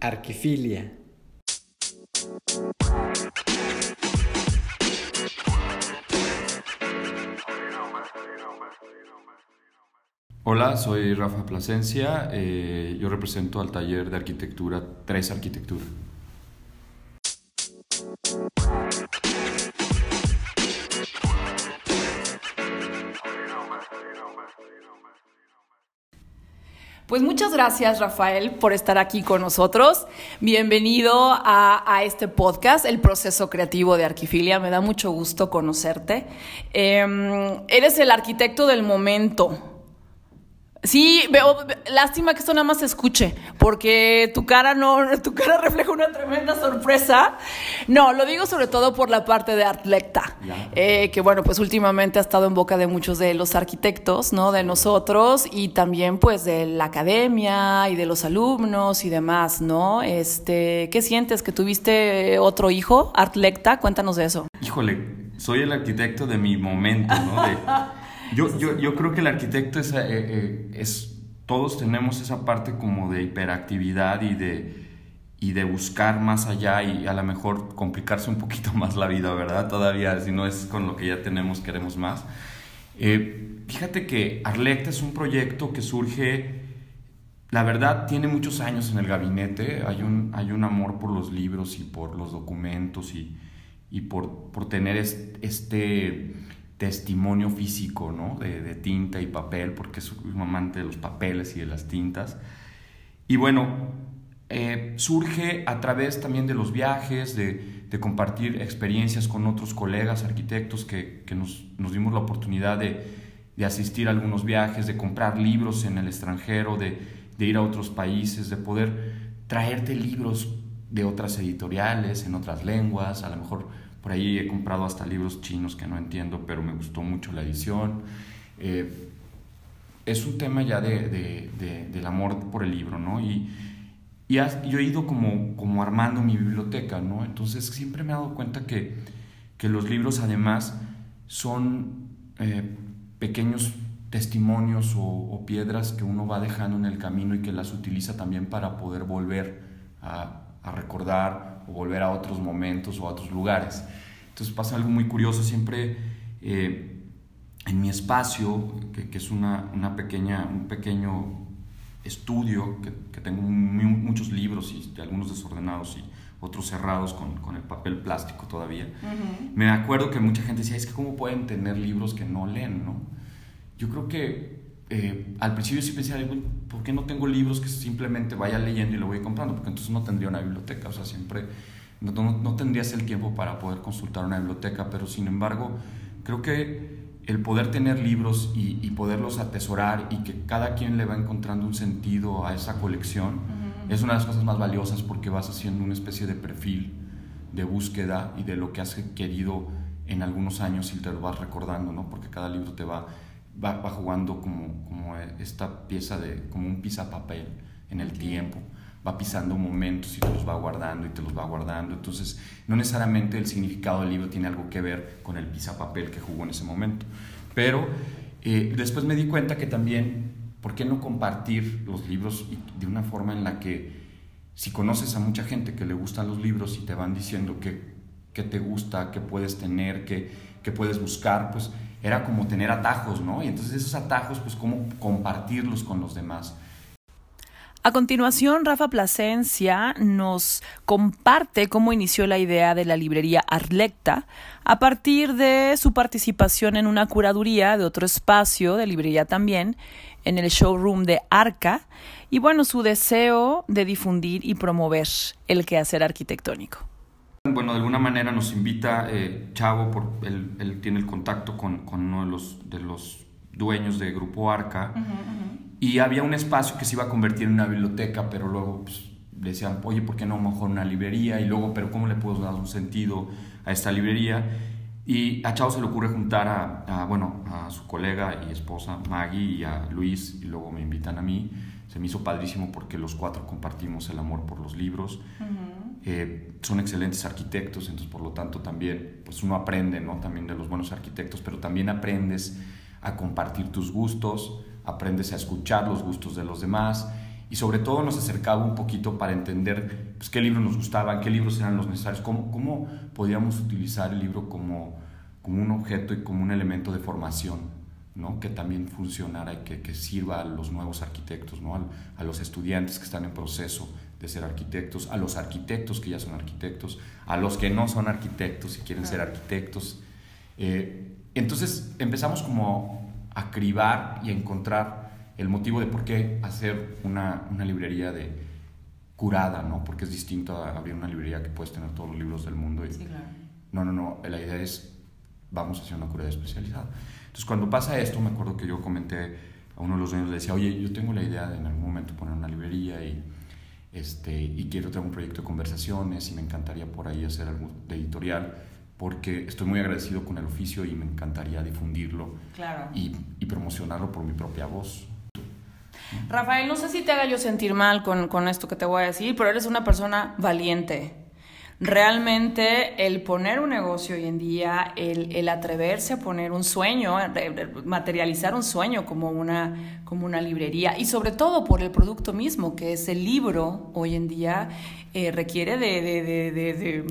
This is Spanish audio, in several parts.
Arquifilia. Hola, soy Rafa Plasencia. Eh, yo represento al taller de arquitectura 3 Arquitectura. Pues muchas gracias, Rafael, por estar aquí con nosotros. Bienvenido a, este podcast, El Proceso Creativo de Arquifilia. Me da mucho gusto conocerte. Em, eres el arquitecto del momento. Sí, veo, lástima que esto nada más se escuche, porque tu cara no, tu cara refleja una tremenda sorpresa. No, lo digo sobre todo por la parte de Artlecta, eh, que bueno, pues últimamente ha estado en boca de muchos de los arquitectos, ¿no? De nosotros y también pues de la academia y de los alumnos y demás, ¿no? Este, ¿qué sientes? ¿Que tuviste otro hijo, Artlecta? Cuéntanos de eso. Híjole, soy el arquitecto de mi momento, ¿no? De yo, yo, yo creo que el arquitecto es, eh, eh, es, todos tenemos esa parte como de hiperactividad y de, y de buscar más allá y a lo mejor complicarse un poquito más la vida, ¿verdad? Todavía, si no es con lo que ya tenemos, queremos más. Eh, fíjate que Arlecta es un proyecto que surge, la verdad, tiene muchos años en el gabinete, hay un, hay un amor por los libros y por los documentos y, y por, por tener este testimonio físico, ¿no? De, tinta y papel, porque es un amante de los papeles y de las tintas. Y bueno, eh, surge a través también de los viajes, de, compartir experiencias con otros colegas arquitectos que, nos, dimos la oportunidad de, asistir a algunos viajes, de comprar libros en el extranjero, de, de ir a otros países, de poder traerte libros de otras editoriales, en otras lenguas, a lo mejor por ahí he comprado hasta libros chinos que no entiendo, pero me gustó mucho la edición. Eh, es un tema ya de, del amor por el libro, ¿no? Y, y yo he ido como, como armando mi biblioteca, ¿no? Entonces siempre me he dado cuenta que, que los libros además son eh, pequeños testimonios o, o, piedras que uno va dejando en el camino y que las utiliza también para poder volver a, a recordar volver a otros momentos o a otros lugares. Entonces pasa algo muy curioso, siempre eh, en mi espacio, que, es una, una, pequeña, un pequeño estudio, que, que tengo muchos libros y algunos desordenados y otros cerrados con, con el papel plástico todavía. Me acuerdo que mucha gente decía, es que cómo pueden tener libros que no leen, ¿no? Yo creo que eh, al principio sí pensé, ¿por qué no tengo libros que simplemente vaya leyendo y lo voy comprando? Porque entonces no tendría una biblioteca, o sea, siempre no, no, tendrías el tiempo para poder consultar una biblioteca, pero sin embargo, creo que el poder tener libros y, poderlos atesorar y que cada quien le va encontrando un sentido a esa colección es una de las cosas más valiosas porque vas haciendo una especie de perfil de búsqueda y de lo que has querido en algunos años y te lo vas recordando, ¿no? Porque cada libro te va va, va jugando como, como esta pieza de, como un papel en el tiempo. Va pisando momentos y te los va guardando y te los va guardando. Entonces, no necesariamente el significado del libro tiene algo que ver con el papel que jugó en ese momento. Pero eh, después me di cuenta que también, ¿por qué no compartir los libros de una forma en la que, si conoces a mucha gente que le gustan los libros y te van diciendo que, que te gusta, que puedes tener, que, que puedes buscar, pues era como tener atajos, ¿no? Y entonces esos atajos, pues cómo compartirlos con los demás. A continuación, Rafa Plasencia nos comparte cómo inició la idea de la librería Arlecta a partir de su participación en una curaduría de otro espacio de librería también, en el showroom de Arca, y bueno, su deseo de difundir y promover el quehacer arquitectónico. Bueno, de alguna manera nos invita eh, Chavo, por, él, tiene el contacto con, uno de los, de los dueños de Grupo Arca, y había un espacio que se iba a convertir en una biblioteca, pero luego pues, decían, oye, ¿por qué no mejor una librería? Y luego, ¿pero cómo le puedo dar un sentido a esta librería? Y a Chavo se le ocurre juntar a, bueno, a su colega y esposa Maggie y a Luis, y luego me invitan a mí. Se me hizo padrísimo porque los cuatro compartimos el amor por los libros. Eh, son excelentes arquitectos, entonces por lo tanto también pues uno aprende ¿no? también de los buenos arquitectos, pero también aprendes a compartir tus gustos, aprendes a escuchar los gustos de los demás y sobre todo nos acercaba un poquito para entender pues, qué libros nos gustaban, qué libros eran los necesarios, cómo, cómo podíamos utilizar el libro como, como un objeto y como un elemento de formación, ¿no? que también funcionara y que, que sirva a los nuevos arquitectos, ¿no? a, a los estudiantes que están en proceso de ser arquitectos, a los arquitectos que ya son arquitectos, a los que no son arquitectos y quieren ser arquitectos. Eh, entonces empezamos como a cribar y a encontrar el motivo de por qué hacer una, una, librería de curada, ¿no? Porque es distinto a abrir una librería que puedes tener todos los libros del mundo. Y, sí, claro. No, no, no, la idea es, vamos a hacer una curaduría especializada. Entonces, cuando pasa esto, me acuerdo que yo comenté a uno de los dueños, le decía, oye, yo tengo la idea de en algún momento poner una librería y, este, y quiero tener un proyecto de conversaciones y me encantaría por ahí hacer algo de editorial porque estoy muy agradecido con el oficio y me encantaría difundirlo claro. y, y promocionarlo por mi propia voz. Rafael, no sé si te haga yo sentir mal con, con, esto que te voy a decir, pero eres una persona valiente. Realmente el poner un negocio hoy en día, el, el atreverse a poner un sueño, materializar un sueño como una, como una librería y sobre todo por el producto mismo, que es el libro hoy en día, eh, requiere de, de, de, de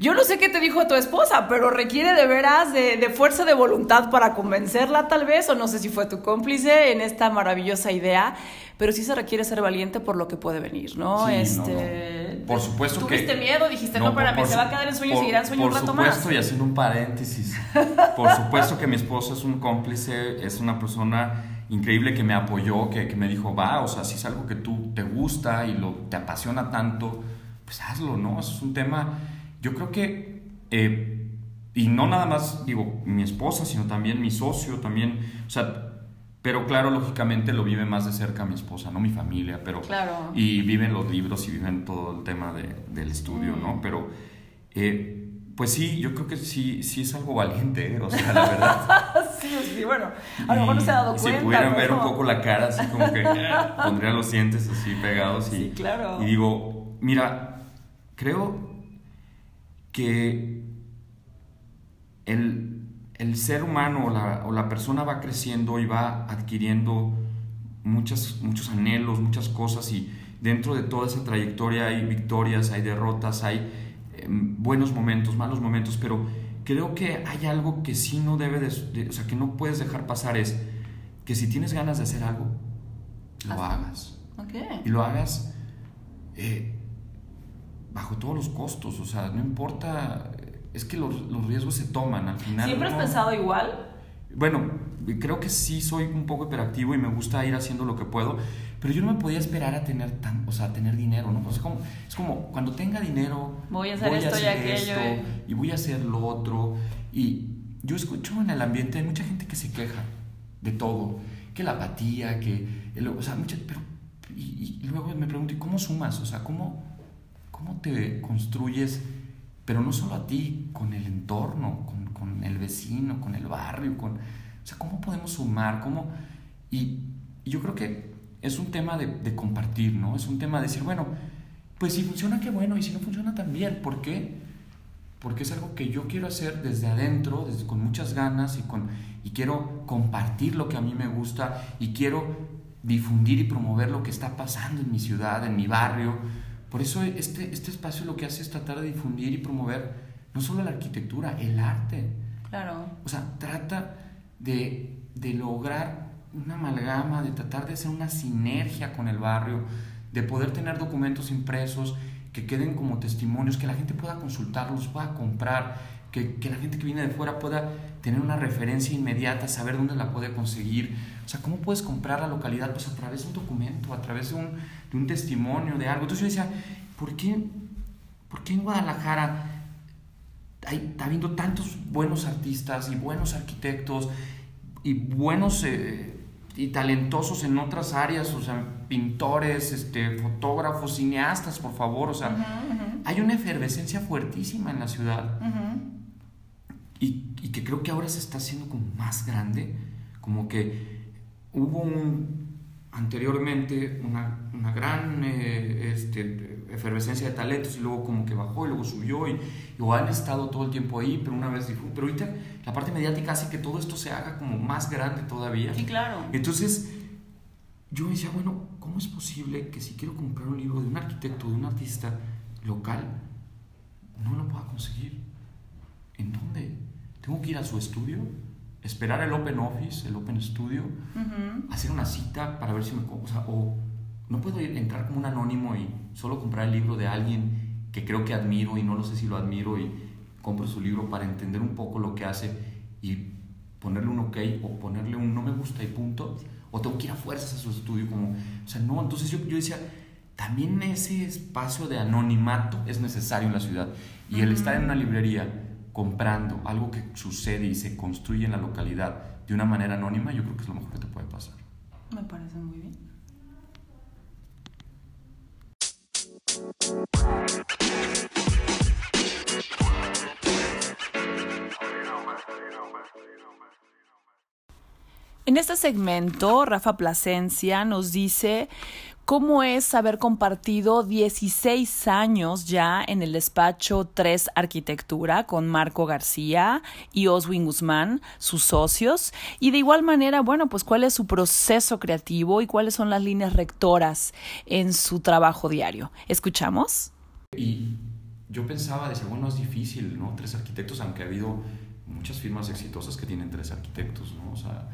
yo no sé qué te dijo tu esposa, pero requiere de veras de, de, fuerza de voluntad para convencerla tal vez, o no sé si fue tu cómplice en esta maravillosa idea, pero sí se requiere ser valiente por lo que puede venir, ¿no? Sí, este, no, no. Por supuesto ¿tuviste que... ¿Tuviste miedo? Dijiste, no, no para mí, se va a quedar en sueños y seguirá en sueño un rato más. Por supuesto, y haciendo un paréntesis, por supuesto que mi esposa es un cómplice, es una persona increíble que me apoyó, que, que me dijo, va, o sea, si es algo que tú te gusta y lo, te apasiona tanto, pues hazlo, ¿no? Eso es un tema yo creo que, eh, y no nada más, digo, mi esposa, sino también mi socio, también, o sea, pero claro, lógicamente lo vive más de cerca mi esposa, no mi familia, pero... Claro. Y viven los libros y viven todo el tema de, del estudio, mm. ¿no? Pero, eh, pues sí, yo creo que sí, sí es algo valiente, ¿eh? o sea, la verdad. sí, sí, bueno, a lo mejor no se ha dado si cuenta. Si pudieran ver un poco la cara, así como que pondrían los dientes así pegados y... Sí, claro. Y digo, mira, creo que el, el ser humano o la, o la, persona va creciendo y va adquiriendo muchas, muchos anhelos, muchas cosas y dentro de toda esa trayectoria hay victorias, hay derrotas, hay eh, buenos momentos, malos momentos, pero creo que hay algo que sí no debe de, de, o sea, que no puedes dejar pasar es que si tienes ganas de hacer algo, lo Así. hagas. Okay. Y lo hagas eh, bajo todos los costos, o sea, no importa, es que los, los riesgos se toman al final. ¿Siempre ¿no? has pensado igual? Bueno, creo que sí soy un poco hiperactivo y me gusta ir haciendo lo que puedo, pero yo no me podía esperar a tener tan, o sea, a tener dinero, ¿no? O sea, como, es como cuando tenga dinero, voy a hacer voy esto a hacer y aquello esto, eh. y voy a hacer lo otro. Y yo escucho en el ambiente hay mucha gente que se queja de todo, que la apatía, que, el, o sea, mucha, pero, y, y luego me pregunto, ¿y cómo sumas? O sea, ¿cómo, cómo te construyes? Pero no solo a ti, con el entorno, con, con el vecino, con el barrio, con, o sea, ¿cómo podemos sumar? ¿Cómo? Y, y yo creo que es un tema de, de, compartir, ¿no? Es un tema de decir, bueno, pues si funciona, qué bueno, y si no funciona, también. ¿Por qué? Porque es algo que yo quiero hacer desde adentro, desde, con muchas ganas y, con, y quiero compartir lo que a mí me gusta y quiero difundir y promover lo que está pasando en mi ciudad, en mi barrio. Por eso este, este espacio lo que hace es tratar de difundir y promover no solo la arquitectura, el arte. Claro. O sea, trata de, de lograr una amalgama, de tratar de hacer una sinergia con el barrio, de poder tener documentos impresos que queden como testimonios, que la gente pueda consultarlos, pueda comprar, que, que, la gente que viene de fuera pueda tener una referencia inmediata, saber dónde la puede conseguir. O sea, ¿cómo puedes comprar la localidad? Pues a través de un documento, a través de un, de un testimonio, de algo. Entonces yo decía, ¿por qué, por qué en Guadalajara hay, está habiendo tantos buenos artistas y buenos arquitectos y buenos eh, y talentosos en otras áreas? O sea, pintores, este, fotógrafos, cineastas, por favor. O sea, uh -huh, uh -huh. hay una efervescencia fuertísima en la ciudad. Uh -huh. Y, y, que creo que ahora se está haciendo como más grande, como que hubo un, anteriormente una, una gran eh, este, efervescencia de talentos y luego como que bajó y luego subió y, y han estado todo el tiempo ahí, pero una vez dijo, pero ahorita la parte mediática hace que todo esto se haga como más grande todavía. Sí, claro. Entonces, yo decía, bueno, ¿cómo es posible que si quiero comprar un libro de un arquitecto, de un artista local, no lo pueda conseguir? ¿En dónde? ¿Tengo que ir a su estudio? ¿Esperar el Open Office, el Open Studio? ¿Hacer una cita para ver si me... O, sea, o no puedo ir, entrar como un anónimo y solo comprar el libro de alguien que creo que admiro y no lo sé si lo admiro y compro su libro para entender un poco lo que hace y ponerle un ok o ponerle un no me gusta y punto o tengo que ir a fuerzas a su estudio, como, o sea, no, entonces yo, yo decía, también ese espacio de anonimato es necesario en la ciudad. Y el estar en una librería comprando algo que sucede y se construye en la localidad de una manera anónima, yo creo que es lo mejor que te puede pasar. Me parece muy bien. En este segmento, Rafa Plasencia nos dice cómo es haber compartido 16 años ya en el despacho 3 Arquitectura con Marco García y Oswin Guzmán, sus socios, y de igual manera, bueno, pues cuál es su proceso creativo y cuáles son las líneas rectoras en su trabajo diario. ¿Escuchamos? Y yo pensaba, decía, bueno, es difícil, ¿no? Tres arquitectos, aunque ha habido muchas firmas exitosas que tienen tres arquitectos, ¿no? O sea,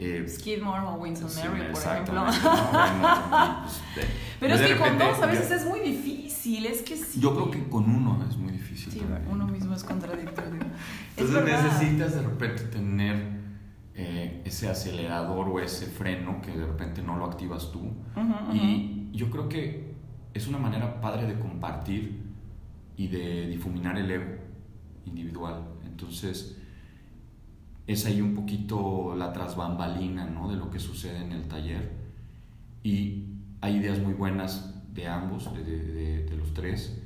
eh, Skidmore o Winston Mary, por ejemplo. Pues, Pero es que con dos a veces es muy difícil, es que sí. Yo creo que con uno es muy difícil. Sí, uno mismo es contradictorio. Entonces necesitas de repente tener eh, ese acelerador o ese freno que de repente no lo activas tú. Y yo creo que es una manera padre de compartir y de difuminar el ego individual. Entonces es ahí un poquito la trasbambalina ¿no? de lo que sucede en el taller. Y hay ideas muy buenas de ambos, de, los tres,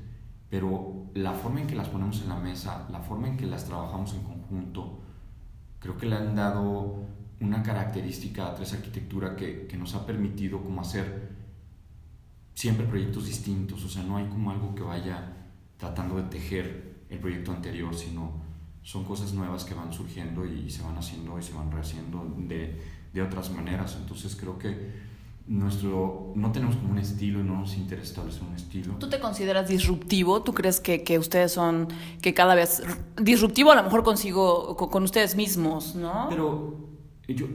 pero la forma en que las ponemos en la mesa, la forma en que las trabajamos en conjunto, creo que le han dado una característica a Tres Arquitectura que, que nos ha permitido como hacer siempre proyectos distintos, o sea, no hay como algo que vaya tratando de tejer el proyecto anterior, sino son cosas nuevas que van surgiendo y se van haciendo y se van rehaciendo de, de otras maneras. Entonces creo que nuestro no tenemos como un estilo y no nos interesa establecer un estilo. ¿Tú te consideras disruptivo? ¿Tú crees que, que ustedes son, que cada vez disruptivo a lo mejor consigo con, ustedes mismos, ¿no? Pero yo,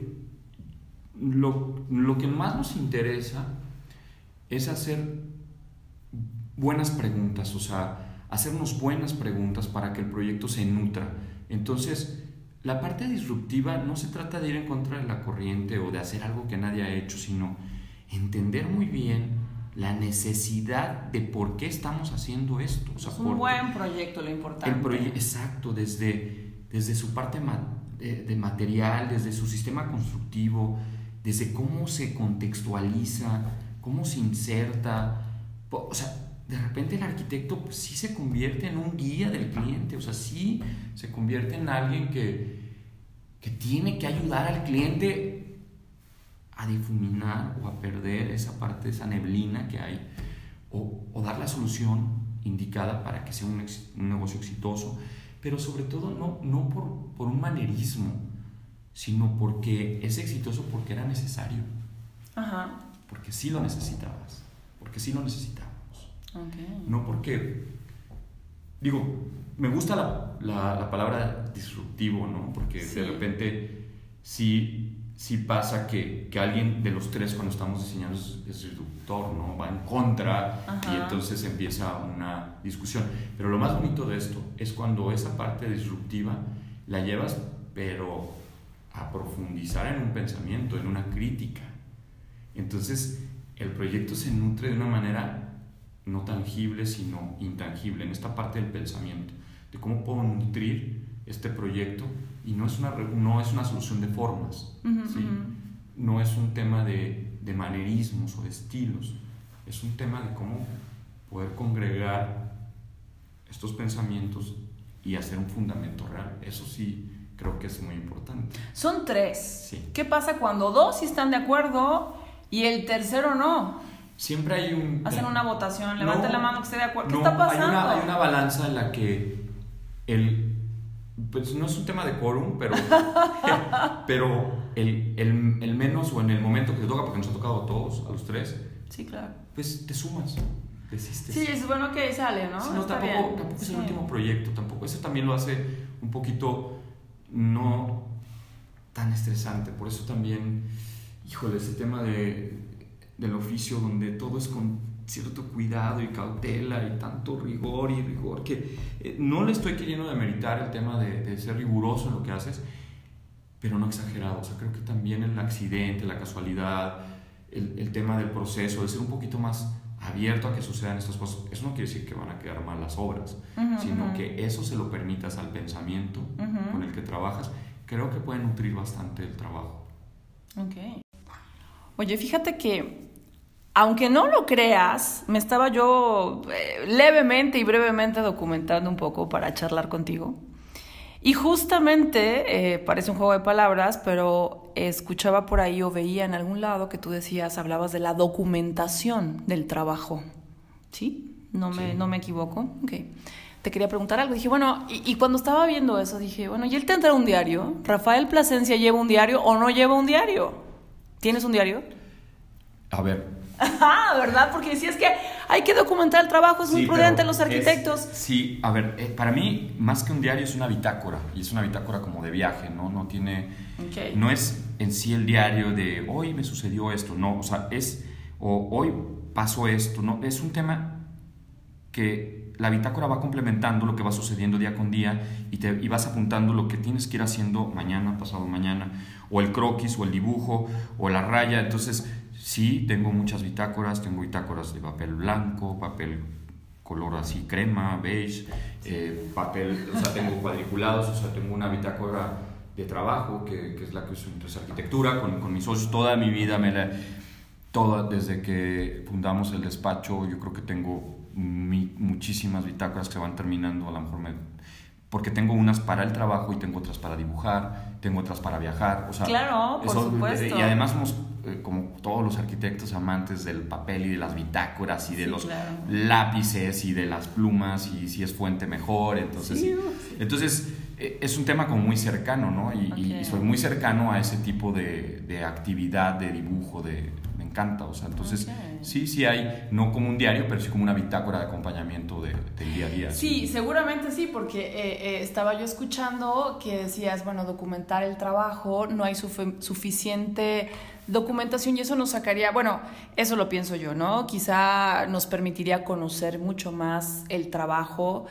lo, lo que más nos interesa es hacer buenas preguntas, o sea, hacernos buenas preguntas para que el proyecto se nutra. Entonces, la parte disruptiva no se trata de ir en contra de la corriente o de hacer algo que nadie ha hecho, sino entender muy bien la necesidad de por qué estamos haciendo esto. es un buen proyecto, lo importante. El exacto, desde, desde su parte de, de, material, desde su sistema constructivo, desde cómo se contextualiza, cómo se inserta. O sea, de repente el arquitecto pues, sí se convierte en un guía del cliente, o sea, sí se convierte en alguien que, que tiene que ayudar al cliente a difuminar o a perder esa parte, esa neblina que hay, o, o dar la solución indicada para que sea un, un, negocio exitoso, pero sobre todo no, no por, por un manerismo, sino porque es exitoso porque era necesario. Ajá. Porque sí lo necesitabas, porque sí lo necesitabas. No porque, digo, me gusta la, la, palabra disruptivo, ¿no? Porque de repente sí, sí pasa que, que, alguien de los tres cuando estamos diseñando es, disruptor, ¿no? Va en contra y entonces empieza una discusión. Pero lo más bonito de esto es cuando esa parte disruptiva la llevas, pero a profundizar en un pensamiento, en una crítica. Entonces el proyecto se nutre de una manera no tangible, sino intangible, en esta parte del pensamiento, de cómo puedo nutrir este proyecto y no es una, no es una solución de formas, no es un tema de, de manerismos o de estilos, es un tema de cómo poder congregar estos pensamientos y hacer un fundamento real. Eso sí creo que es muy importante. Son tres. ¿Qué pasa cuando dos están de acuerdo y el tercero no? Siempre hay un... Hacen una votación, levanten la mano que esté de acuerdo. ¿Qué está pasando? Hay una, hay una balanza en la que el, pues no es un tema de quórum, pero, pero el, el, el, menos o en el momento que te toca, porque nos ha tocado a todos, a los tres, sí, claro. pues te sumas, desistes. Sí, es bueno que sale, ¿no? no tampoco, tampoco es el último proyecto, tampoco. Eso también lo hace un poquito no tan estresante. Por eso también, híjole, ese tema de, del oficio donde todo es con cierto cuidado y cautela y tanto rigor y rigor que eh, no le estoy queriendo demeritar el tema de, de, ser riguroso en lo que haces, pero no exagerado. O sea, creo que también el accidente, la casualidad, el, el tema del proceso, de ser un poquito más abierto a que sucedan estas cosas, eso no quiere decir que van a quedar mal las obras, sino que eso se lo permitas al pensamiento con el que trabajas, creo que puede nutrir bastante el trabajo. Ok. Oye, fíjate que, aunque no lo creas, me estaba yo eh, levemente y brevemente documentando un poco para charlar contigo. Y justamente, eh, parece un juego de palabras, pero escuchaba por ahí o veía en algún lado que tú decías, hablabas de la documentación del trabajo. ¿Sí? ¿No me, ¿no me equivoco? Ok. Te quería preguntar algo. Dije, bueno, y, cuando estaba viendo eso, dije, bueno, ¿y él tendrá un diario? ¿Rafael Plasencia lleva un diario o no lleva un diario? ¿Tienes un diario? A ver, Ah, ¿verdad? Porque decías que hay que documentar el trabajo, es muy prudente los arquitectos. sí, a ver, eh, para mí más que un diario es una bitácora, y es una bitácora como de viaje, ¿no? No tiene, no es en sí el diario de hoy me sucedió esto, no, o sea, es, o hoy pasó esto, no, es un tema que la bitácora va complementando lo que va sucediendo día con día y, te, y vas apuntando lo que tienes que ir haciendo mañana, pasado mañana, o el croquis, o el dibujo, o la raya, entonces Sí, tengo muchas bitácoras, tengo bitácoras de papel blanco, papel color así crema, beige, eh, papel, o sea, tengo cuadriculados, o sea, tengo una bitácora de trabajo, que, que es la que uso en arquitectura, con, con, mis socios, toda mi vida, me la, toda, desde que fundamos el despacho, yo creo que tengo muchísimas bitácoras que van terminando, a lo mejor me porque tengo unas para el trabajo y tengo otras para dibujar, tengo otras para viajar, o sea, claro, por supuesto. Y además como todos los arquitectos amantes del papel y de las bitácoras y de los lápices y de las plumas y si es fuente mejor, entonces, entonces eh, es un tema como muy cercano, ¿no? Y, soy muy cercano a ese tipo de, de actividad, de dibujo, de, encanta, o sea, entonces sí, sí hay, no como un diario, pero sí como una bitácora de acompañamiento de, del día a día. Sí, seguramente sí, porque eh, eh, estaba yo escuchando que decías, bueno, documentar el trabajo, no hay suficiente documentación y eso nos sacaría, bueno, eso lo pienso yo, ¿no? Quizá nos permitiría conocer mucho más el trabajo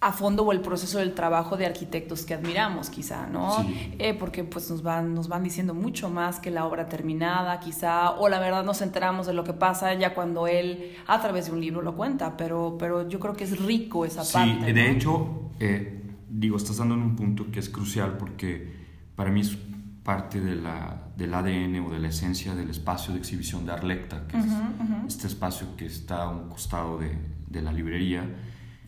a fondo o el proceso del trabajo de arquitectos que admiramos, quizá, ¿no? Eh, porque pues nos van, nos van diciendo mucho más que la obra terminada, quizá, o la verdad nos enteramos de lo que pasa ya cuando él a través de un libro lo cuenta, pero, pero yo creo que es rico esa parte. Sí, de hecho, eh, digo, estás dando en un punto que es crucial porque para mí es parte de la, del ADN o de la esencia del espacio de exhibición de Arlecta, que es este espacio que está a un costado de, de la librería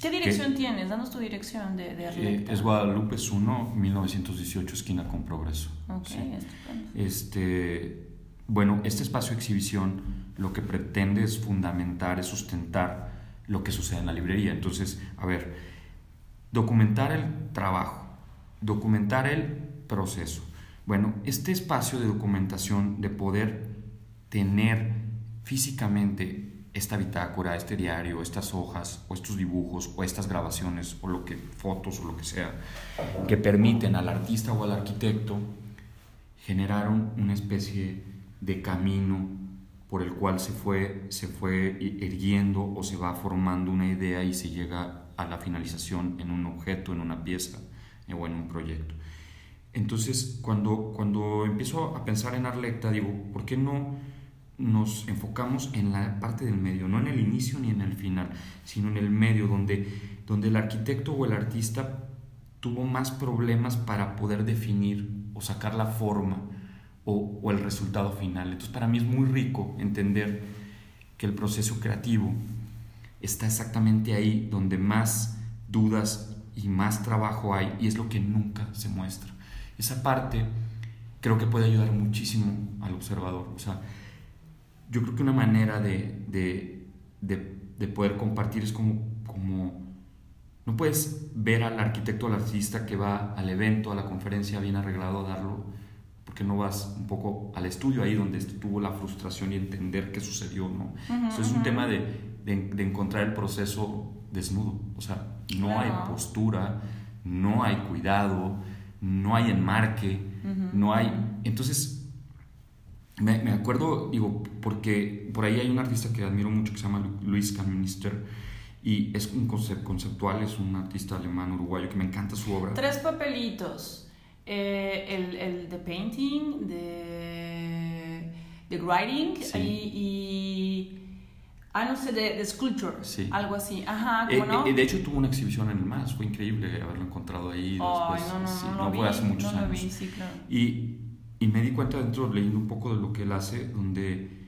¿Qué dirección tienes? Danos tu dirección de, de eh, es Guadalupe 1, 1918, esquina con Progreso. Ok, Este, bueno, este espacio de exhibición lo que pretende es fundamentar, es sustentar lo que sucede en la librería. Entonces, a ver, documentar el trabajo, documentar el proceso. Bueno, este espacio de documentación, de poder tener físicamente esta bitácora, este diario, estas hojas o estos dibujos o estas grabaciones o lo que fotos o lo que sea que permiten al artista o al arquitecto generaron una especie de camino por el cual se fue se fue erguiendo o se va formando una idea y se llega a la finalización en un objeto, en una pieza eh, o en un proyecto. Entonces, cuando cuando empiezo a pensar en Arlecta, digo, ¿por qué no nos enfocamos en la parte del medio, no en el inicio ni en el final, sino en el medio, donde, donde el arquitecto o el artista tuvo más problemas para poder definir o sacar la forma o, el resultado final. Entonces para mí es muy rico entender que el proceso creativo está exactamente ahí donde más dudas y más trabajo hay y es lo que nunca se muestra. Esa parte creo que puede ayudar muchísimo al observador. O sea, yo creo que una manera de, de, de, poder compartir es como, como no puedes ver al arquitecto al artista que va al evento, a la conferencia bien arreglado a darlo, porque no vas un poco al estudio ahí donde tuvo la frustración y entender qué sucedió, ¿no? Eso es un tema de, de, encontrar el proceso desnudo, o sea, no hay postura, no hay cuidado, no hay enmarque, no hay... Entonces, me, me, acuerdo, digo, porque por ahí hay un artista que admiro mucho que se llama Luis Canminister, y es un concept, conceptual, es un artista alemán uruguayo que me encanta su obra. Tres papelitos. Eh, el, el de painting, de, de writing y, Ah, no sé, de, de sculpture. Sí. Algo así. Ajá, eh, ¿cómo no? Eh, de hecho, tuvo una exhibición en el MAS. Fue increíble haberlo encontrado ahí. Ay, no, no, sí, no, no, fue hace muchos no años. Vi, sí, claro. Y, y me di cuenta dentro, leyendo un poco de lo que él hace, donde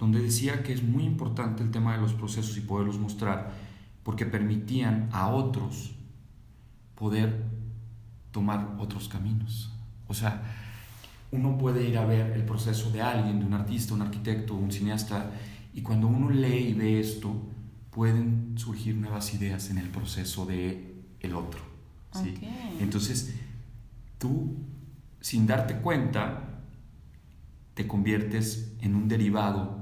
donde decía que es muy importante el tema de los procesos y poderlos mostrar, porque permitían a otros poder tomar otros caminos. O sea, uno puede ir a ver el proceso de alguien, de un artista, un arquitecto, un cineasta, y cuando uno lee y ve esto, pueden surgir nuevas ideas en el proceso de el otro. ¿sí? Entonces, tú, sin darte cuenta, te conviertes en un derivado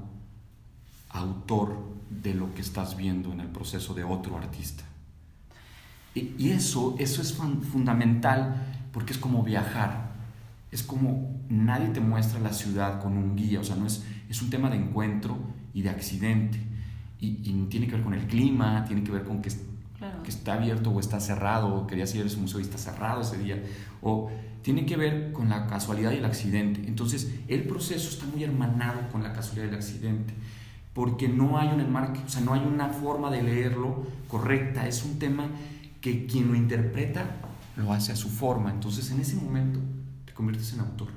autor de lo que estás viendo en el proceso de otro artista. Y, eso, eso es fundamental porque es como viajar. Es como nadie te muestra la ciudad con un guía, o sea, no es, es un tema de encuentro y de accidente. Y, tiene que ver con el clima, tiene que ver con que, que está abierto o está cerrado, o querías ir a ese museo y está cerrado ese día, o tiene que ver con la casualidad y el accidente. Entonces, el proceso está muy hermanado con la casualidad y el accidente porque no hay un enmarque, o sea, no hay una forma de leerlo correcta, es un tema que quien lo interpreta lo hace a su forma, entonces en ese momento te conviertes en autor.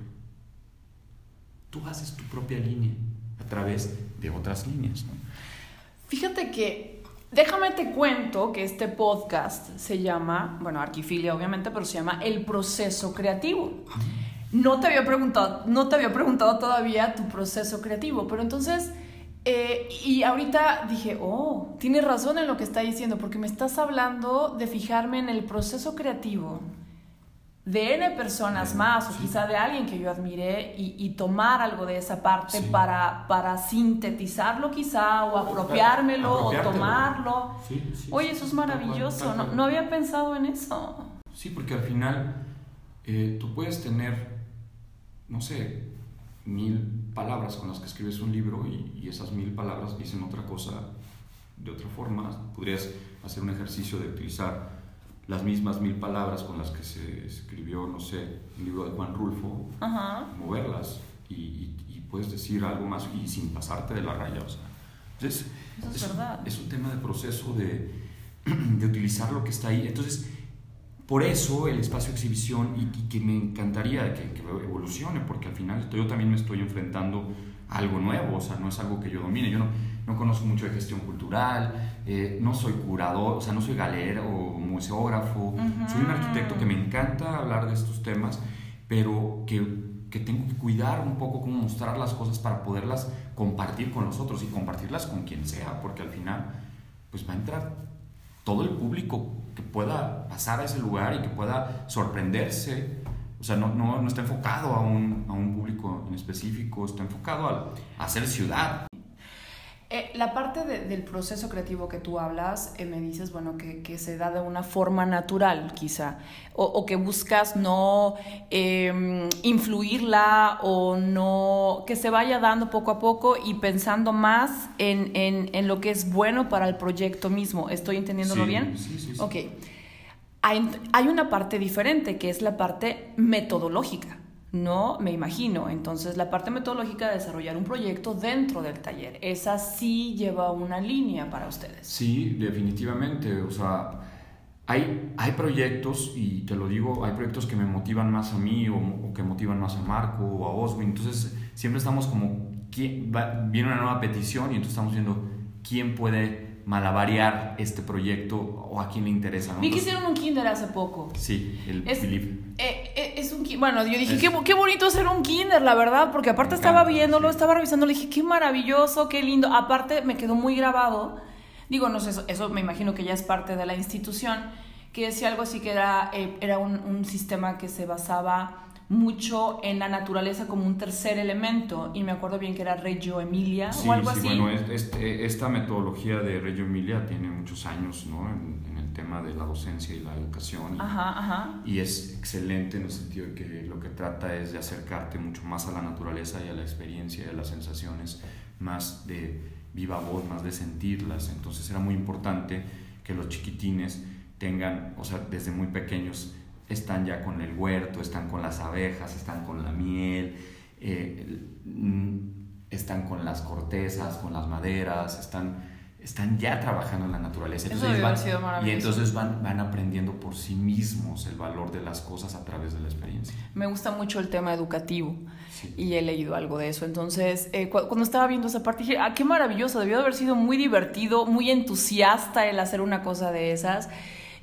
Tú haces tu propia línea a través de otras líneas. Fíjate que, déjame te cuento que este podcast se llama, bueno, Arquifilia obviamente, pero se llama El proceso creativo. No te había preguntado, no te había preguntado todavía tu proceso creativo, pero entonces eh, y ahorita dije, oh, tienes razón en lo que está diciendo, porque me estás hablando de fijarme en el proceso creativo de N personas más, o quizá de alguien que yo admiré, y, tomar algo de esa parte para, para sintetizarlo quizá, o apropiármelo, o tomarlo. Oye, eso es maravilloso, no, no, había pensado en eso. Sí, porque al final eh, tú puedes tener, no sé, mil palabras con las que escribes un libro y, y, esas mil palabras dicen otra cosa de otra forma. Podrías hacer un ejercicio de utilizar las mismas mil palabras con las que se escribió, no sé, el libro de Juan Rulfo, moverlas y, y, puedes decir algo más y sin pasarte de la raya. O sea. Entonces, es, verdad. es, un tema de proceso de, de utilizar lo que está ahí. Entonces, por eso el espacio exhibición y, que me encantaría que, evolucione, porque al final yo también me estoy enfrentando a algo nuevo, o sea, no es algo que yo domine. Yo no, no conozco mucho de gestión cultural, eh, no soy curador, o sea, no soy galero o museógrafo, soy un arquitecto que me encanta hablar de estos temas, pero que, que tengo que cuidar un poco cómo mostrar las cosas para poderlas compartir con los otros y compartirlas con quien sea, porque al final pues va a entrar todo el público que pueda pasar a ese lugar y que pueda sorprenderse. O sea, no, no, no está enfocado a un, a un, público en específico, está enfocado a, a hacer ciudad. Eh, la parte del proceso creativo que tú hablas, eh, me dices, bueno, que, que, se da de una forma natural, quizá, o, o que buscas no eh, influirla o no, que se vaya dando poco a poco y pensando más en, en, en lo que es bueno para el proyecto mismo. ¿Estoy entendiéndolo bien? Sí, sí, sí. Ok. Hay, hay una parte diferente, que es la parte metodológica. No me imagino. Entonces, la parte metodológica de desarrollar un proyecto dentro del taller, esa sí lleva una línea para ustedes. Sí, definitivamente. O sea, hay, hay proyectos, y te lo digo, hay proyectos que me motivan más a mí o, que motivan más a Marco o a Oswin. Entonces, siempre estamos como, viene una nueva petición y entonces estamos viendo quién puede malabarear este proyecto o a quién le interesa. ¿no? Vi que hicieron un kinder hace poco. Sí, el es, Philip. Eh, eh, es un Bueno, yo dije, qué, qué, bonito hacer un kinder, la verdad, porque aparte estaba viéndolo, estaba revisando, le dije, qué maravilloso, qué lindo. Aparte me quedó muy grabado digo, no sé, eso, eso me imagino que ya es parte de la institución, que decía algo así que era, eh, era un, un sistema que se basaba mucho en la naturaleza como un tercer elemento y me acuerdo bien que era Reggio Emilia Sí, o algo sí, así. bueno, es- este- esta metodología de Reggio Emilia tiene muchos años, ¿no? En, en el tema de la docencia y la educación. Ajá, ajá. Y es excelente en el sentido de que lo que trata es de acercarte mucho más a la naturaleza y a la experiencia y a las sensaciones, más de viva voz, más de sentirlas. Entonces era muy importante que los chiquitines tengan, o sea, desde muy pequeños, están ya con el huerto, están con las abejas, están con la miel, eh, mm, están con las cortezas, con las maderas, están, están ya trabajando en la naturaleza. Entonces van- sido y entonces van, van aprendiendo por sí mismos el valor de las cosas a través de la experiencia. Me gusta mucho el tema educativo Sí. y he leído algo de eso. Entonces, eh, cu- cuando estaba viendo esa parte, dije, ah, qué maravilloso, debió de haber sido muy divertido, muy entusiasta el hacer una cosa de esas.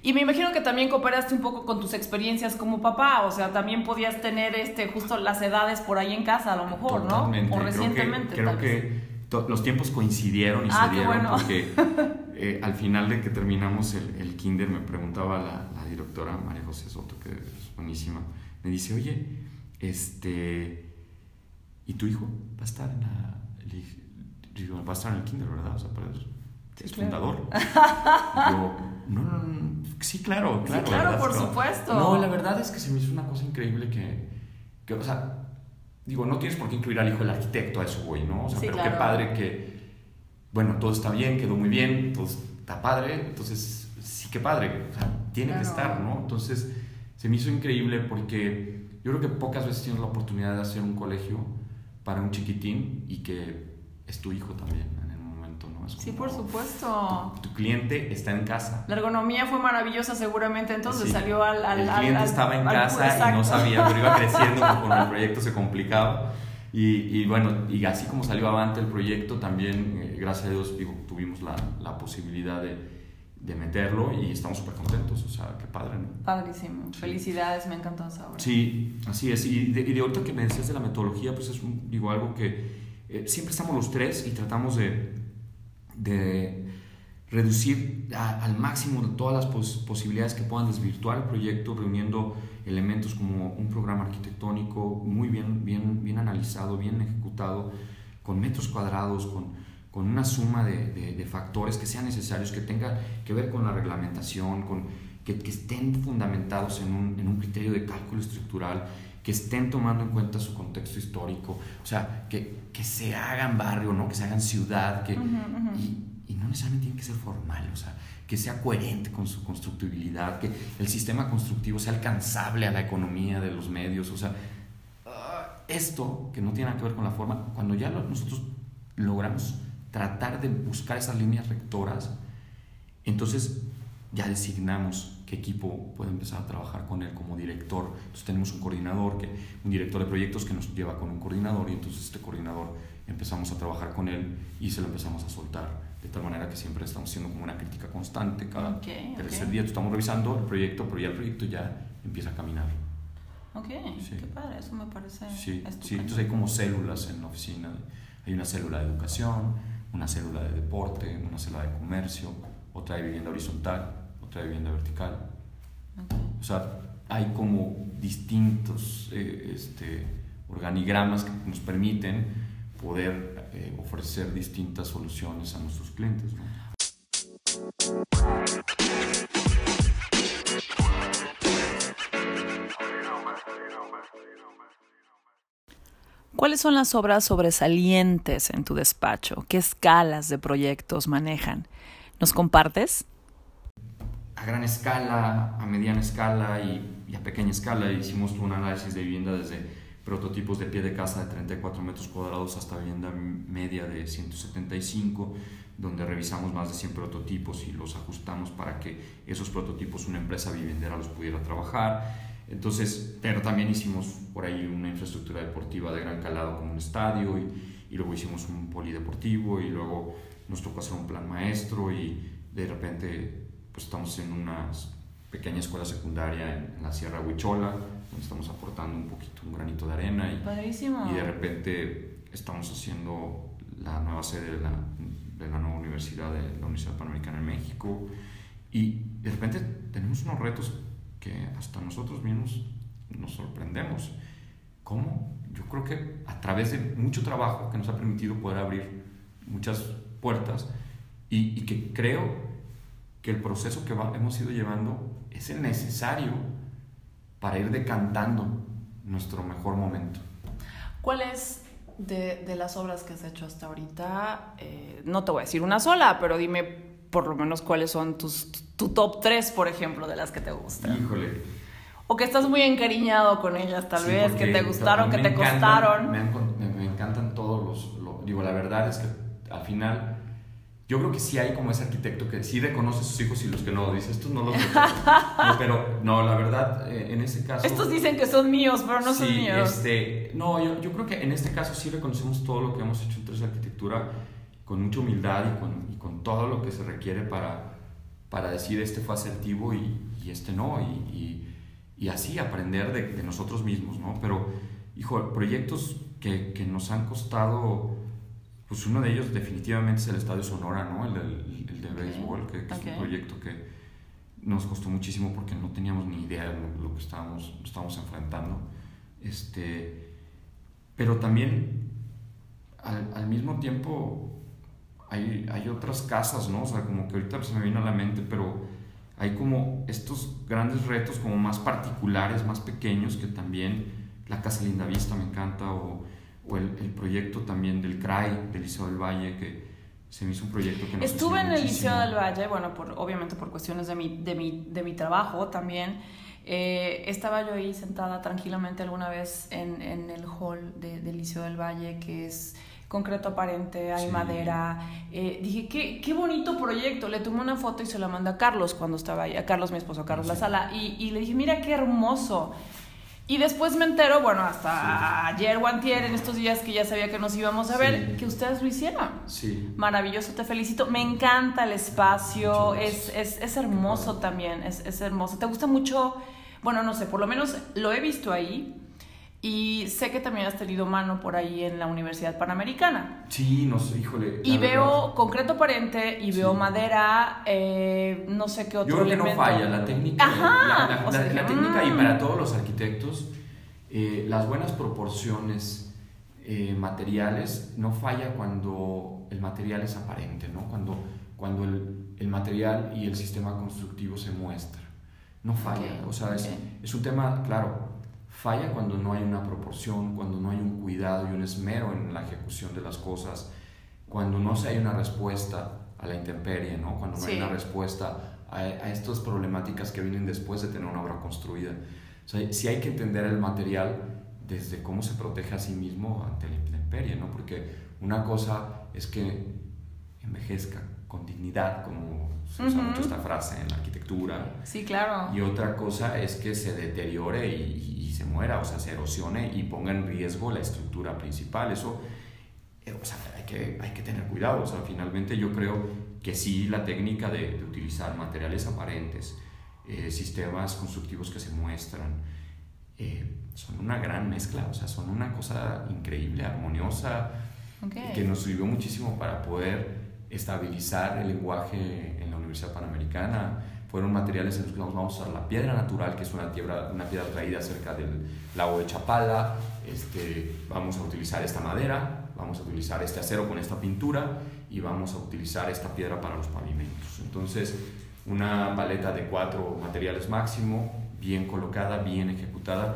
Y me imagino que también cooperaste un poco con tus experiencias como papá, o sea, también podías tener este, justo las edades por ahí en casa, a lo mejor, Totalmente. ¿no? O Creo que- recientemente. Creo tal vez. que, los tiempos coincidieron y Ah, se dieron bueno. porque eh, al final de que terminamos el, el kinder me preguntaba la, la directora María José Soto, que es buenísima, me dice, oye, este, ¿y tu hijo va a estar en la... le dije, va a estar en el kinder, ¿verdad? O sea, para es Sí, fundador. Yo, no, no, no, sí, claro, claro. claro, ¿verdad? por supuesto. No, la verdad es que se me hizo una cosa increíble que, que, o sea, digo, no tienes por qué incluir al hijo del arquitecto, a eso voy, ¿no? O sea, Sí, pero claro. qué padre que, bueno, todo está bien, quedó muy bien, todo está padre, entonces, sí, qué padre, o sea, tiene que Claro. estar, ¿no? Entonces, se me hizo increíble porque yo creo que pocas veces tienes la oportunidad de hacer un colegio para un chiquitín y que es tu hijo también en Sí, como, por supuesto. Tu, tu cliente está en casa. La ergonomía fue maravillosa seguramente, entonces Sí. salió al... al el cliente al- estaba en al- casa y no sabía, pero iba creciendo conforme el proyecto se complicaba. Y, y bueno, y así como salió avante el proyecto, también, eh, gracias a Dios, digo, tuvimos la, la posibilidad de, de meterlo y estamos súper contentos. O sea, qué padre, ¿no? Padrísimo. Felicidades, me encantó esa obra. Sí, así es. Y de, y de ahorita que me decías de la metodología, pues es un- digo, algo que eh, siempre estamos los tres y tratamos de, de reducir al máximo todas las pos- posibilidades que puedan desvirtuar el proyecto, reuniendo elementos como un programa arquitectónico muy bien, bien, bien analizado, bien ejecutado, con metros cuadrados, con, con una suma de, de- factores que sean necesarios, que tengan que ver con la reglamentación, con, que, que estén fundamentados en un, en un criterio de cálculo estructural, que estén tomando en cuenta su contexto histórico, o sea, que, que se hagan barrio, ¿no? que se hagan ciudad, que, Ujú, ujú. y, y no necesariamente tiene que ser formal, o sea, que sea coherente con su constructibilidad, que el sistema constructivo sea alcanzable a la economía de los medios, o sea, ah, esto que no tiene nada que ver con la forma, cuando ya lo- nosotros logramos tratar de buscar esas líneas rectoras, entonces ya designamos qué equipo puede empezar a trabajar con él como director. Entonces tenemos un coordinador, que, un director de proyectos que nos lleva con un coordinador y entonces este coordinador empezamos a trabajar con él y se lo empezamos a soltar. De tal manera que siempre estamos haciendo como una crítica constante cada Ok, tercer ok. día. Estamos revisando el proyecto, pero ya el proyecto ya empieza a caminar. Ok, Sí. qué padre, eso me parece Sí, sí, entonces hay como células en la oficina. Hay una célula de educación, una célula de deporte, una célula de comercio, otra de vivienda horizontal, otra vivienda vertical. O sea, hay como distintos eh, este, organigramas que nos permiten poder eh, ofrecer distintas soluciones a nuestros clientes. ¿no? ¿Cuáles son las obras sobresalientes en tu despacho? ¿Qué escalas de proyectos manejan? ¿Nos compartes? A gran escala, a mediana escala y, a pequeña escala. Hicimos un análisis de vivienda desde prototipos de pie de casa de 34 metros cuadrados hasta vivienda media de 175, donde revisamos más de 100 prototipos y los ajustamos para que esos prototipos una empresa vivendera los pudiera trabajar. Entonces, pero también hicimos por ahí una infraestructura deportiva de gran calado como un estadio y, y luego hicimos un polideportivo y luego nos tocó hacer un plan maestro y de repente pues estamos en una pequeña escuela secundaria en, en la Sierra Huichola, donde estamos aportando un poquito, un granito de arena y, Padrísimo. y de repente estamos haciendo la nueva sede de la, de la nueva universidad de la Universidad Panamericana en México. Y de repente tenemos unos retos que hasta nosotros mismos nos sorprendemos. ¿Cómo? Yo creo que a través de mucho trabajo que nos ha permitido poder abrir muchas puertas y, y que creo que el proceso que hemos ido llevando es el necesario para ir decantando nuestro mejor momento. ¿Cuál es de, de las obras que has hecho hasta ahorita? Eh, no te voy a decir una sola, pero dime por lo menos cuáles son tus tu top 3, por ejemplo, de las que te gustan. Híjole. O que estás muy encariñado con ellas, tal Sí, vez, que te gustaron, que te encantan- costaron. Me, han- me- me encantan todos los, lo- Digo, la verdad es que al final. Yo creo que sí hay como ese arquitecto que sí reconoce a sus hijos y los que no. Dice, estos no los reconozco". No, pero no, la verdad, eh, en ese caso. Estos dicen que son míos, pero no son sí, míos. Este, no, yo, yo creo que en este caso sí reconocemos todo lo que hemos hecho en Tres Arquitectura con mucha humildad y con, y con todo lo que se requiere para, para decir este fue asertivo y, y este no, y, y, y así aprender de, de nosotros mismos, ¿no? Pero, hijo, proyectos que, que nos han costado, pues uno de ellos definitivamente es el Estadio Sonora, ¿no? El, del- el de béisbol, que, que es Ok. un proyecto que nos costó muchísimo porque no teníamos ni idea de lo, lo que estábamos, estábamos enfrentando. Este, pero también, al, al mismo tiempo, hay, hay otras casas, ¿no? O sea, como que ahorita se me vino a la mente, pero hay como estos grandes retos como más particulares, más pequeños, que también la Casa Linda Vista me encanta, o, o el, el proyecto también del CRAI, del Liceo del Valle, que se me hizo un proyecto que nos Estuve en el muchísimo. Liceo del Valle, bueno, por, obviamente por cuestiones de mi, de mi, de mi trabajo también. Eh, estaba yo ahí sentada tranquilamente alguna vez en, en el hall de- del Liceo del Valle, que es concreto aparente, hay Sí. madera. Eh, dije, ¿qué, qué bonito proyecto. Le tomé una foto y se la mandé a Carlos cuando estaba ahí, a Carlos, mi esposo, a Carlos Sí. La Sala, y, y le dije, mira qué hermoso. Y después me entero, bueno, hasta ayer o antier, en estos días que ya sabía que nos íbamos a ver, Sí. que ustedes lo hicieron. Sí. Maravilloso, te felicito. Me encanta el espacio, es, es, es hermoso también, es, es hermoso. ¿Te gusta mucho? Bueno, no sé, por lo menos lo he visto ahí y sé que también has tenido mano por ahí en la Universidad Panamericana. Sí, no sé, híjole. Y la veo verdad. concreto aparente y veo Sí. madera, eh, no sé qué otro Yo creo que no elemento. falla la técnica. Ajá. La, la- O sea, la- la dije, técnica y para todos los arquitectos, eh, las buenas proporciones eh, materiales no falla cuando el material es aparente, ¿no? Cuando, cuando el, el material y el sistema constructivo se muestra. No falla. Ok, O sea, es, es un tema, claro, falla cuando no hay una proporción, cuando no hay un cuidado y un esmero en la ejecución de las cosas, cuando no se hay una respuesta a la intemperie, ¿no? Cuando no hay una respuesta a, a estas problemáticas que vienen después de tener una obra construida. O sea, sí hay que entender el material desde cómo se protege a sí mismo ante la intemperie, ¿no? Porque una cosa es que envejezca con dignidad, como se usa Ujú. mucho esta frase en la arquitectura, Sí, claro. y otra cosa es que se deteriore y, y se muera, o sea, se erosione y ponga en riesgo la estructura principal. Eso, eh, o sea, hay que, hay que tener cuidado. O sea, finalmente yo creo que sí la técnica de, de utilizar materiales aparentes, eh, sistemas constructivos que se muestran, eh, son una gran mezcla, o sea, son una cosa increíble, armoniosa, Ok. que nos sirvió muchísimo para poder estabilizar el lenguaje en la Universidad Panamericana. Fueron materiales en los que vamos a usar la piedra natural, que es una piedra, una piedra traída cerca del lago de Chapala. Este, vamos a utilizar esta madera, vamos a utilizar este acero con esta pintura y vamos a utilizar esta piedra para los pavimentos. Entonces, una paleta de cuatro materiales máximo, bien colocada, bien ejecutada.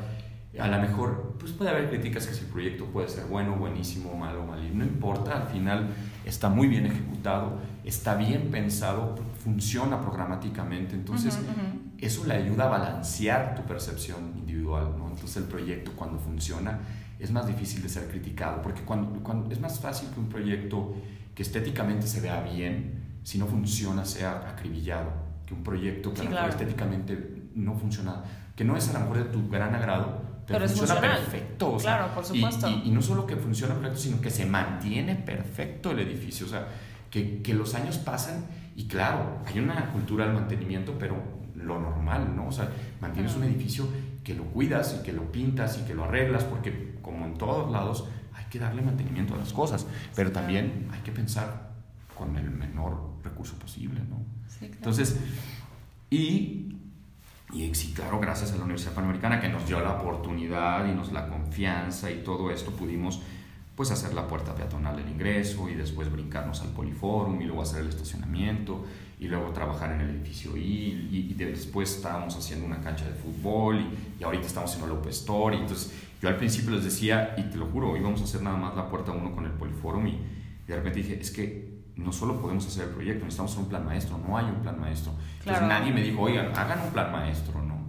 A lo mejor, pues puede haber críticas que si el proyecto puede ser bueno, buenísimo, malo, malísimo. No importa, al final está muy bien ejecutado, está bien pensado, funciona programáticamente. Entonces, Ujú, ujú. eso le ayuda a balancear tu percepción individual, ¿no? Entonces, el proyecto cuando funciona es más difícil de ser criticado, porque cuando, cuando es más fácil que un proyecto que estéticamente se vea bien, si no funciona, sea acribillado, que un proyecto que Sí, a lo mejor claro. estéticamente no funciona, que no es a lo mejor de tu gran agrado, pero, Pero es funciona funcional. perfecto. o sea, Claro, por y- supuesto. Y, y no solo que funciona perfecto, sino que se mantiene perfecto el edificio, o sea, que, que los años pasan y claro, hay una cultura del mantenimiento, pero lo normal, ¿no? O sea, mantienes Ujú. un edificio que lo cuidas y que lo pintas y que lo arreglas, porque como en todos lados hay que darle mantenimiento a las cosas, pero también hay que pensar con el menor recurso posible, ¿no? Entonces, y, y claro, gracias a la Universidad Panamericana que nos dio la oportunidad y nos la confianza y todo esto, pudimos pues hacer la puerta peatonal del ingreso y después brincarnos al poliforum y luego hacer el estacionamiento y luego trabajar en el edificio y, y, después estábamos haciendo una cancha de fútbol y, y ahorita estamos en Store y entonces yo al principio les decía y te lo juro íbamos a hacer nada más la puerta uno con el poliforum y de repente dije es que no solo podemos hacer el proyecto necesitamos un plan maestro no hay un plan maestro entonces nadie me dijo oigan hagan un plan maestro no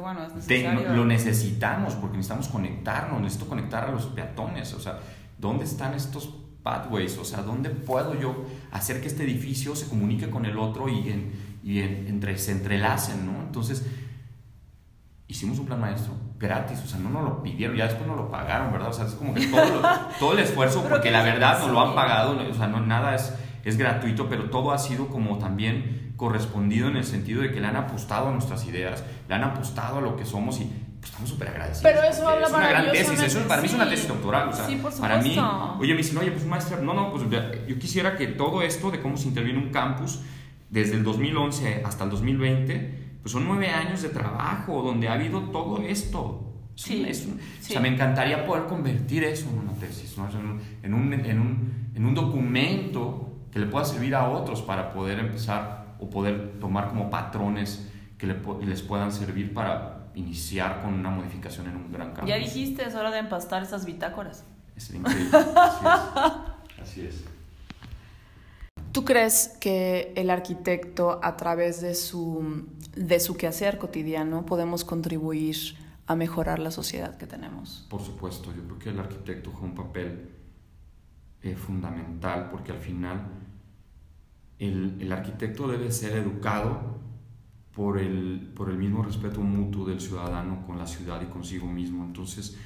bueno, es necesario. lo necesitamos porque necesitamos conectarnos, necesito conectar a los peatones, o sea, ¿dónde están estos pathways? O sea, ¿dónde puedo yo hacer que este edificio se comunique con el otro y, en, y entre, se entrelacen, ¿no? Entonces, hicimos un plan maestro gratis, o sea, no nos lo pidieron, ya después nos lo pagaron, ¿verdad? O sea, es como que todo, todo el esfuerzo, porque la verdad nos lo han pagado, o sea, no, nada es, es gratuito, pero todo ha sido como también correspondido en el sentido de que le han apostado a nuestras ideas, le han apostado a lo que somos y pues, estamos súper agradecidos. Pero eso habla Es una gran tesis, eso para mí es una tesis doctoral. O sea, sí, por para mí, oye, me dicen, oye, pues maestro, no, no, pues yo quisiera que todo esto de cómo se interviene un campus desde el 2011 hasta el 2020, pues son nueve años de trabajo donde ha habido todo esto. Sí, es O sea, me encantaría poder convertir eso en una tesis, ¿no? en, un, en, un, en un documento que le pueda servir a otros para poder empezar o poder tomar como patrones que les puedan servir para iniciar con una modificación en un gran cambio. Ya dijiste, es hora de empastar esas bitácoras. Es increíble. Así es. Así es. ¿Tú crees que el arquitecto, a través de su, de su quehacer cotidiano, podemos contribuir a mejorar la sociedad que tenemos? Por supuesto, yo creo que el arquitecto juega un papel eh, fundamental porque al final el, el arquitecto debe ser educado por el, por el mismo respeto mutuo del ciudadano con la ciudad y consigo mismo. Entonces,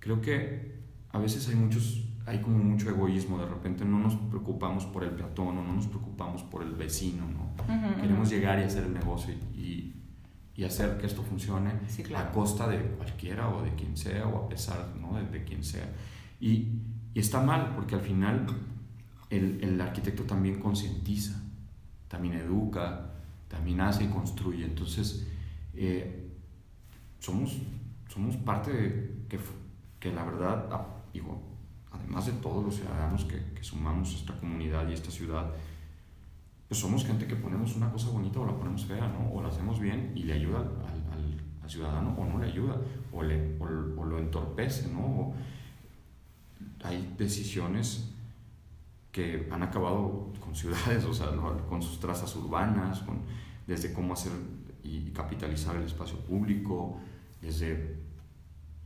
creo que a veces hay muchos hay como mucho egoísmo, de repente no nos preocupamos por el peatón o no nos preocupamos por el vecino, ¿no? Queremos llegar y hacer el negocio y, y hacer que esto funcione a costa de cualquiera o de quien sea o a pesar ¿no? de, de quien sea. Y, y está mal porque al final el, el arquitecto también concientiza, también educa, también hace y construye. Entonces, eh, somos, somos parte de que, que la verdad, ah, digo, además de todos los ciudadanos que, que, sumamos esta comunidad y esta ciudad, pues somos gente que ponemos una cosa bonita o la ponemos fea, ¿no? O la hacemos bien y le ayuda al, al, al ciudadano o no le ayuda, o, le, o, o lo entorpece, ¿no? hay decisiones que han acabado con ciudades, o sea, con sus trazas urbanas, con, desde cómo hacer y capitalizar el espacio público, desde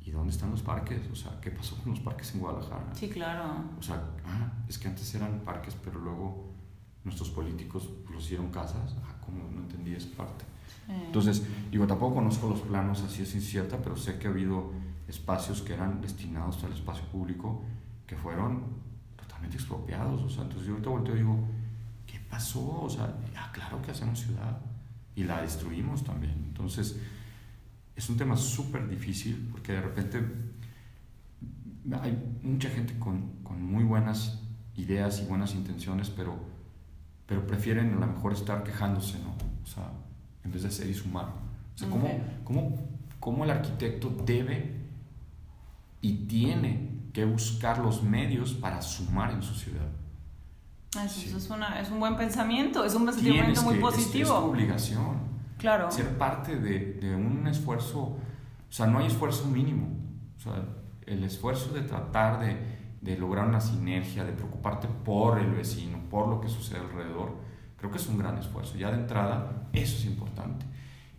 ¿y dónde están los parques? O sea, ¿qué pasó con los parques en Guadalajara? Sí, claro. O sea, ah, es que antes eran parques, pero luego nuestros políticos los hicieron casas. Ah, ¿cómo? No entendí esa parte. Entonces, digo, tampoco conozco los planos, así es incierta, pero sé que ha habido espacios que eran destinados al espacio público que fueron expropiados. O sea, entonces yo ahorita volteo y digo, ¿qué pasó? O sea, ah, claro que hacemos ciudad y la destruimos también. Entonces, es un tema súper difícil porque de repente hay mucha gente con, con, muy buenas ideas y buenas intenciones, pero, pero prefieren a lo mejor estar quejándose, ¿no? O sea, en vez de ser y sumar. O sea, ¿cómo, cómo, cómo el arquitecto debe y tiene que buscar los medios para sumar en su ciudad. Eso, es, una, es, un buen pensamiento, es un pensamiento muy positivo. Es, es, tu obligación. Claro. Ser parte de, de, un esfuerzo, o sea, no hay esfuerzo mínimo. O sea, el esfuerzo de tratar de, de lograr una sinergia, de preocuparte por el vecino, por lo que sucede alrededor, creo que es un gran esfuerzo. Ya de entrada, eso es importante.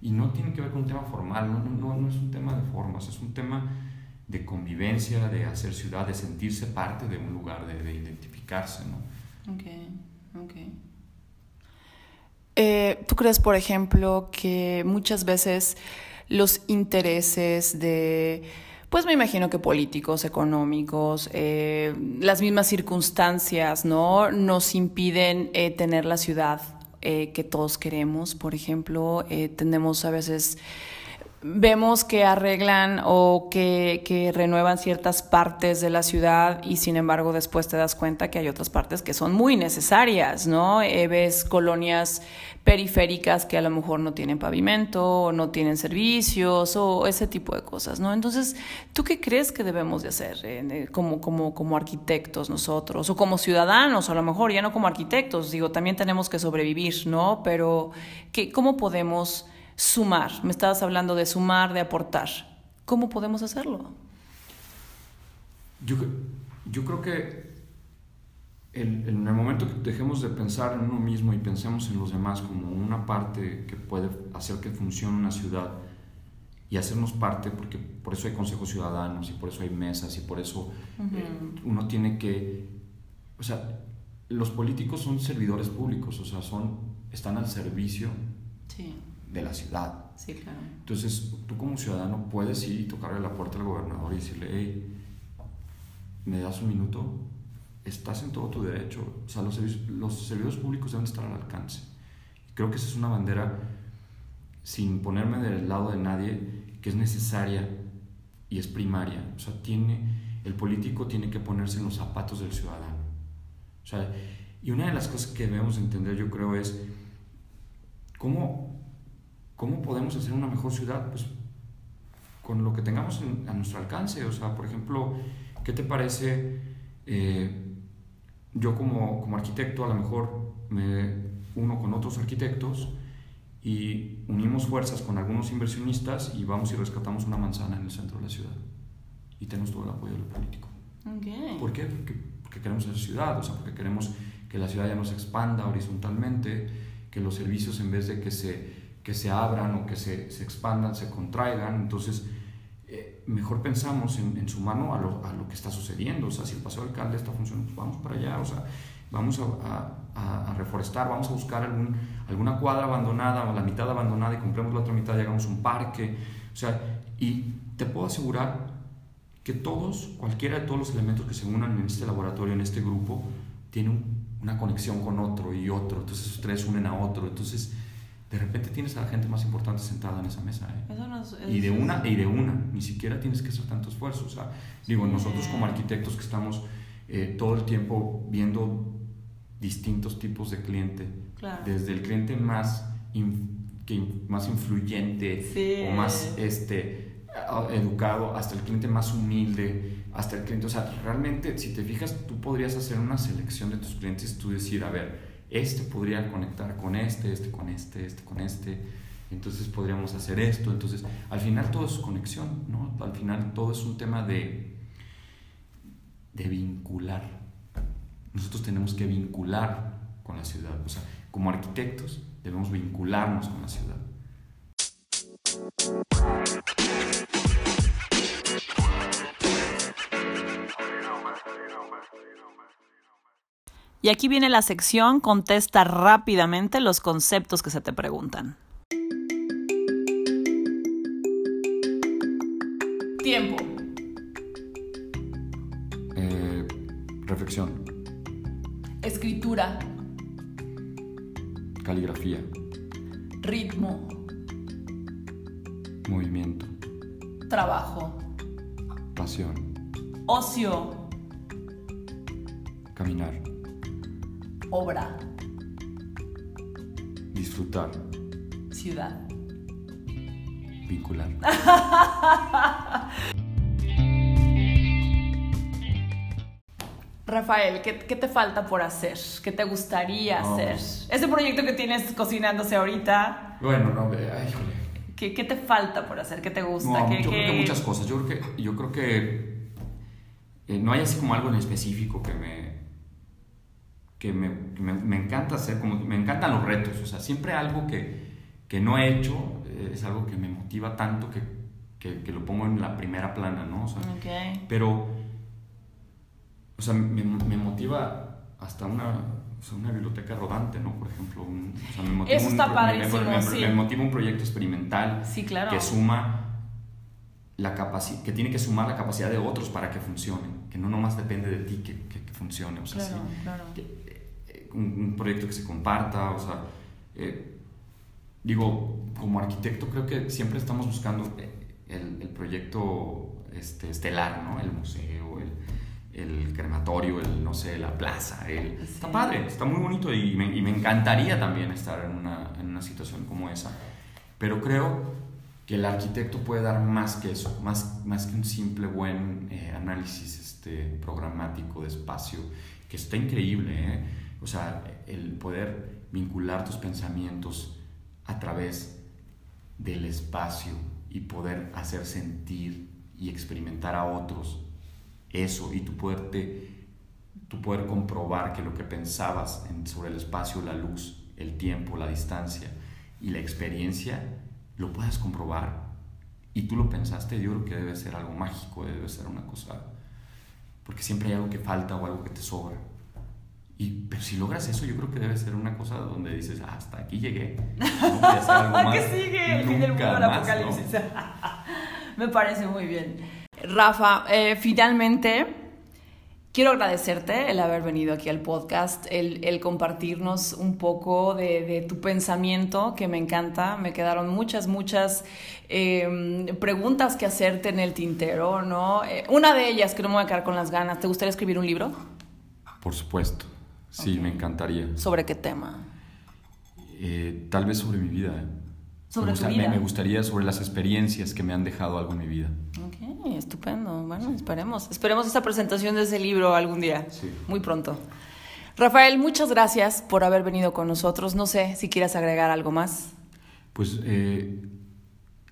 Y no tiene que ver con un tema formal, no, no, no es un tema de formas, es un tema de convivencia, de hacer ciudad, de sentirse parte de un lugar, de, identificarse, ¿no? Ok, ok. Eh, ¿Tú crees, por ejemplo, que muchas veces los intereses de, pues me imagino que políticos, económicos, eh, las mismas circunstancias, ¿no? Nos impiden eh, tener la ciudad que todos queremos. Por ejemplo, tenemos a veces vemos que arreglan o que, que, renuevan ciertas partes de la ciudad y sin embargo después te das cuenta que hay otras partes que son muy necesarias, ¿no? Eh, ves colonias periféricas que a lo mejor no tienen pavimento no tienen servicios o ese tipo de cosas, ¿no? Entonces, ¿tú qué crees que debemos de hacer eh, como, como, como arquitectos nosotros o como ciudadanos? A lo mejor ya no como arquitectos, digo, también tenemos que sobrevivir, ¿no? Pero ¿qué, ¿cómo podemos sumar? Me estabas hablando de sumar, de aportar. ¿Cómo podemos hacerlo? Yo, yo creo que en, el momento que dejemos de pensar en uno mismo y pensemos en los demás como una parte que puede hacer que funcione una ciudad y hacernos parte, porque por eso hay consejos ciudadanos y por eso hay mesas y por eso eh, uno tiene que, o sea, los políticos son servidores públicos, o sea, son, están al servicio de la ciudad. Sí, claro. Entonces, tú como ciudadano puedes ir y tocarle la puerta al gobernador y decirle, hey, ¿me das un minuto? estás en todo tu derecho. O sea, los, los servidores públicos deben estar al alcance. Creo que esa es una bandera, sin ponerme del lado de nadie, que es necesaria y es primaria. O sea, tiene, el político tiene que ponerse en los zapatos del ciudadano. O sea, y una de las cosas que debemos entender, yo creo, es cómo, cómo podemos hacer una mejor ciudad, pues con lo que tengamos a nuestro alcance. O sea, por ejemplo, ¿qué te parece? Eh, yo como, como arquitecto a lo mejor me uno con otros arquitectos y unimos fuerzas con algunos inversionistas y vamos y rescatamos una manzana en el centro de la ciudad. Y tenemos todo el apoyo del político. Okay. ¿Por qué? Porque, porque queremos esa ciudad, o sea, porque queremos que la ciudad ya no se expanda horizontalmente, que los servicios en vez de que se, que se abran o que se, se expandan, se contraigan. Entonces, mejor pensamos en, en sumarnos a lo, a lo, que está sucediendo. O sea, si el paseo alcalde está funcionando, pues vamos para allá. O sea, vamos a, a, a, reforestar, vamos a buscar algún, alguna cuadra abandonada o la mitad abandonada y compremos la otra mitad y hagamos un parque. O sea, y te puedo asegurar que todos, cualquiera de todos los elementos que se unan en este laboratorio, en este grupo, tienen una conexión con otro y otro. Entonces, tres unen a otro. Entonces, de repente tienes a la gente más importante sentada en esa mesa. ¿eh? y de una y de una, ni siquiera tienes que hacer tanto esfuerzo. O sea, digo, nosotros como arquitectos que estamos eh, todo el tiempo viendo distintos tipos de cliente, desde el cliente más, que, más influyente o más este, educado hasta el cliente más humilde, hasta el cliente, o sea, realmente si te fijas, tú podrías hacer una selección de tus clientes, tú decir, a ver, este podría conectar con este, este con este, este con este, entonces podríamos hacer esto, entonces al final todo es conexión, ¿no? Al final todo es un tema de, de vincular. Nosotros tenemos que vincular con la ciudad, o sea, como arquitectos debemos vincularnos con la ciudad. Y aquí viene la sección Contesta rápidamente los conceptos que se te preguntan. Tiempo. Eh, reflexión. Escritura. Caligrafía. Ritmo. Movimiento. Trabajo. Pasión. Ocio. Caminar. Obra. Disfrutar. Ciudad. Vincular. Rafael, ¿qué, ¿qué, te falta por hacer? ¿Qué te gustaría hacer? Ese proyecto que tienes cocinándose ahorita. Bueno, no, ay, ¿Qué, ¿Qué, te falta por hacer? ¿Qué te gusta? yo creo que muchas cosas. Yo creo que, yo creo que eh, no hay así como algo en específico que me, que me, me, encanta hacer, como me encantan los retos, o sea, siempre algo que, que no he hecho eh, es algo que me motiva tanto que, que, que, lo pongo en la primera plana, ¿no? O sea, Pero, o sea, me, me motiva hasta una, o sea, una biblioteca rodante, ¿no? Por ejemplo, o sea, me motiva Eso está un, padrísimo, me, sí. me, motiva un proyecto experimental sí, claro. que suma la capacidad, que tiene que sumar la capacidad de otros para que funcione, que no nomás depende de ti que, que, funcione, o sea, claro, sí, claro. Que, un, un, proyecto que se comparta, o sea, eh, digo, como arquitecto creo que siempre estamos buscando el, el proyecto este, estelar, ¿no? El museo, el, el crematorio, el, no sé, la plaza. El, Está padre, está muy bonito y me, y me encantaría también estar en una, en una, situación como esa. Pero creo que el arquitecto puede dar más que eso, más, más que un simple buen eh, análisis este, programático de espacio, que está increíble, ¿eh? O sea, el poder vincular tus pensamientos a través del espacio y poder hacer sentir y experimentar a otros eso y tu poderte tu poder comprobar que lo que pensabas sobre el espacio, la luz, el tiempo, la distancia y la experiencia lo puedas comprobar y tú lo pensaste, yo creo que debe ser algo mágico, debe ser una cosa porque siempre hay algo que falta o algo que te sobra. Y, pero si logras eso, yo creo que debe ser una cosa donde dices, ah, hasta aquí llegué. No ¿Qué sigue? El fin del mundo, el apocalipsis. Me parece muy bien. Rafa, eh, finalmente quiero agradecerte el haber venido aquí al podcast, el, compartirnos un poco de, tu pensamiento, que me encanta. Me quedaron muchas, muchas em, preguntas que hacerte en el tintero, ¿no? Eh, una de ellas, que no me voy a quedar con las ganas, ¿te gustaría escribir un libro? Por supuesto, sí, me encantaría. ¿Sobre qué tema? Eh, tal vez sobre mi vida. me, gustaría sobre las experiencias que me han dejado algo en mi vida. Ok, estupendo. Bueno, esperemos. Esperemos esta presentación de ese libro algún día. Sí. Muy pronto. Rafael, muchas gracias por haber venido con nosotros. No sé si quieras agregar algo más. Pues eh,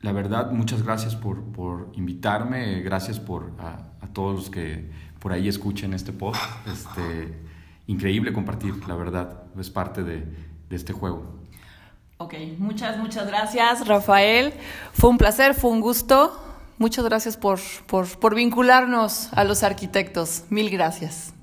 la verdad, muchas gracias por, por invitarme. Gracias por a, todos los que por ahí escuchen este post. Este, increíble compartir, la verdad. Es parte de, este juego. Ok, muchas, muchas gracias, Rafael. Fue un placer, fue un gusto. Muchas gracias por, por, por vincularnos a los arquitectos. Mil gracias.